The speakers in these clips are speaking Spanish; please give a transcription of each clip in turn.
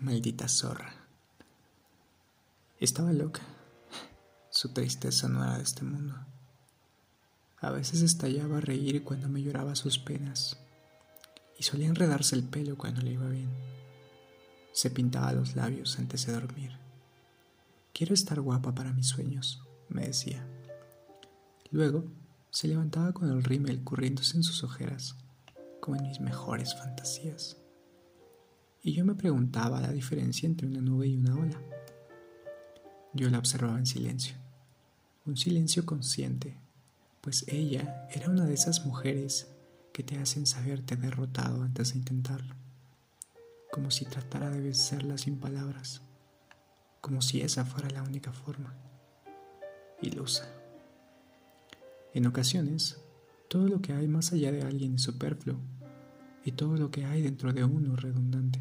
Maldita zorra. Estaba loca. Su tristeza no era de este mundo. A veces estallaba a reír cuando me lloraba sus penas y solía enredarse el pelo cuando le iba bien. Se pintaba los labios antes de dormir. Quiero estar guapa para mis sueños, me decía. Luego se levantaba con el rímel corriéndose en sus ojeras, como en mis mejores fantasías. Y yo me preguntaba la diferencia entre una nube y una ola. Yo la observaba en silencio, un silencio consciente, pues ella era una de esas mujeres que te hacen saberte derrotado antes de intentarlo, como si tratara de vencerla sin palabras, como si esa fuera la única forma. Ilusa. En ocasiones, todo lo que hay más allá de alguien es superfluo y todo lo que hay dentro de uno redundante.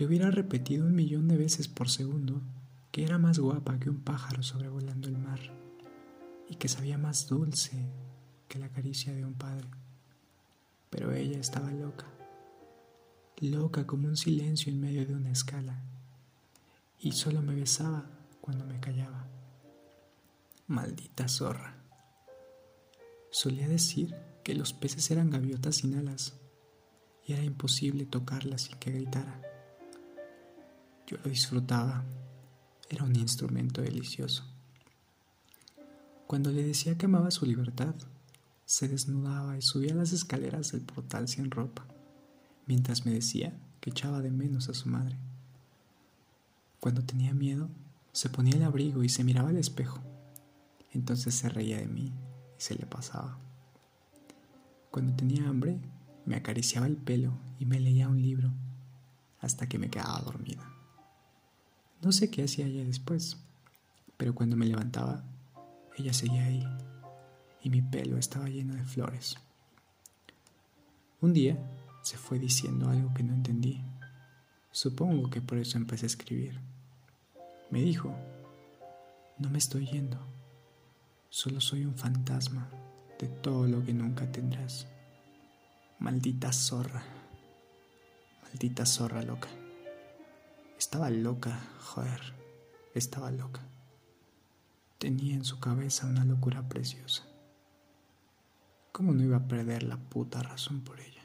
Le hubiera repetido un millón de veces por segundo que era más guapa que un pájaro sobrevolando el mar y que sabía más dulce que la caricia de un padre. Pero ella estaba loca, loca como un silencio en medio de una escala, y solo me besaba cuando me callaba. Maldita zorra. Solía decir que los peces eran gaviotas sin alas y era imposible tocarlas sin que gritara. Yo lo disfrutaba, era un instrumento delicioso. Cuando le decía que amaba su libertad, se desnudaba y subía las escaleras del portal sin ropa, mientras me decía que echaba de menos a su madre. Cuando tenía miedo, se ponía el abrigo y se miraba al espejo. Entonces se reía de mí y se le pasaba. Cuando tenía hambre, me acariciaba el pelo y me leía un libro hasta que me quedaba dormida. No sé qué hacía ella después, pero cuando me levantaba ella seguía ahí y mi pelo estaba lleno de flores. Un día se fue diciendo algo que no entendí. Supongo que por eso empecé a escribir. Me dijo, no me estoy yendo, solo soy un fantasma de todo lo que nunca tendrás. Maldita zorra, maldita zorra loca. Estaba loca, joder, estaba loca. Tenía en su cabeza una locura preciosa. ¿Cómo no iba a perder la puta razón por ella?